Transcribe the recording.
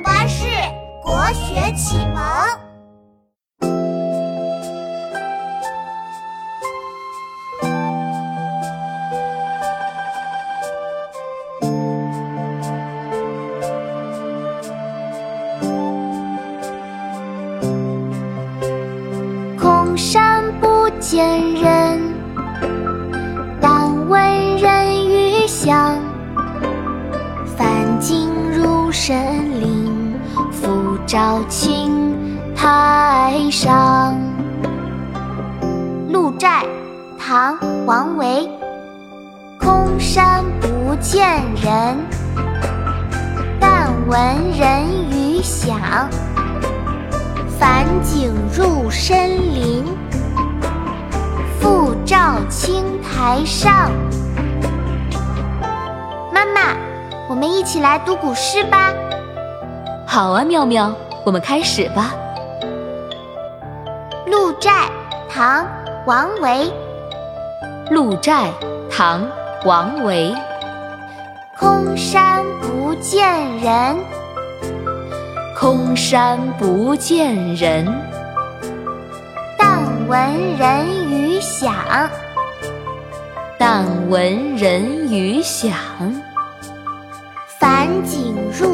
巴士国学启蒙。空山不见人，照青苔上。鹿柴，唐·王维。空山不见人，但闻人语响。返景入深林，复照青苔上。妈妈。我们一起来读古诗吧。好啊，妙妙，我们开始吧。《鹿柴》唐·王维。《鹿柴》唐·王维。空山不见人，空山不见人，但闻人语响，但闻人语响。返景入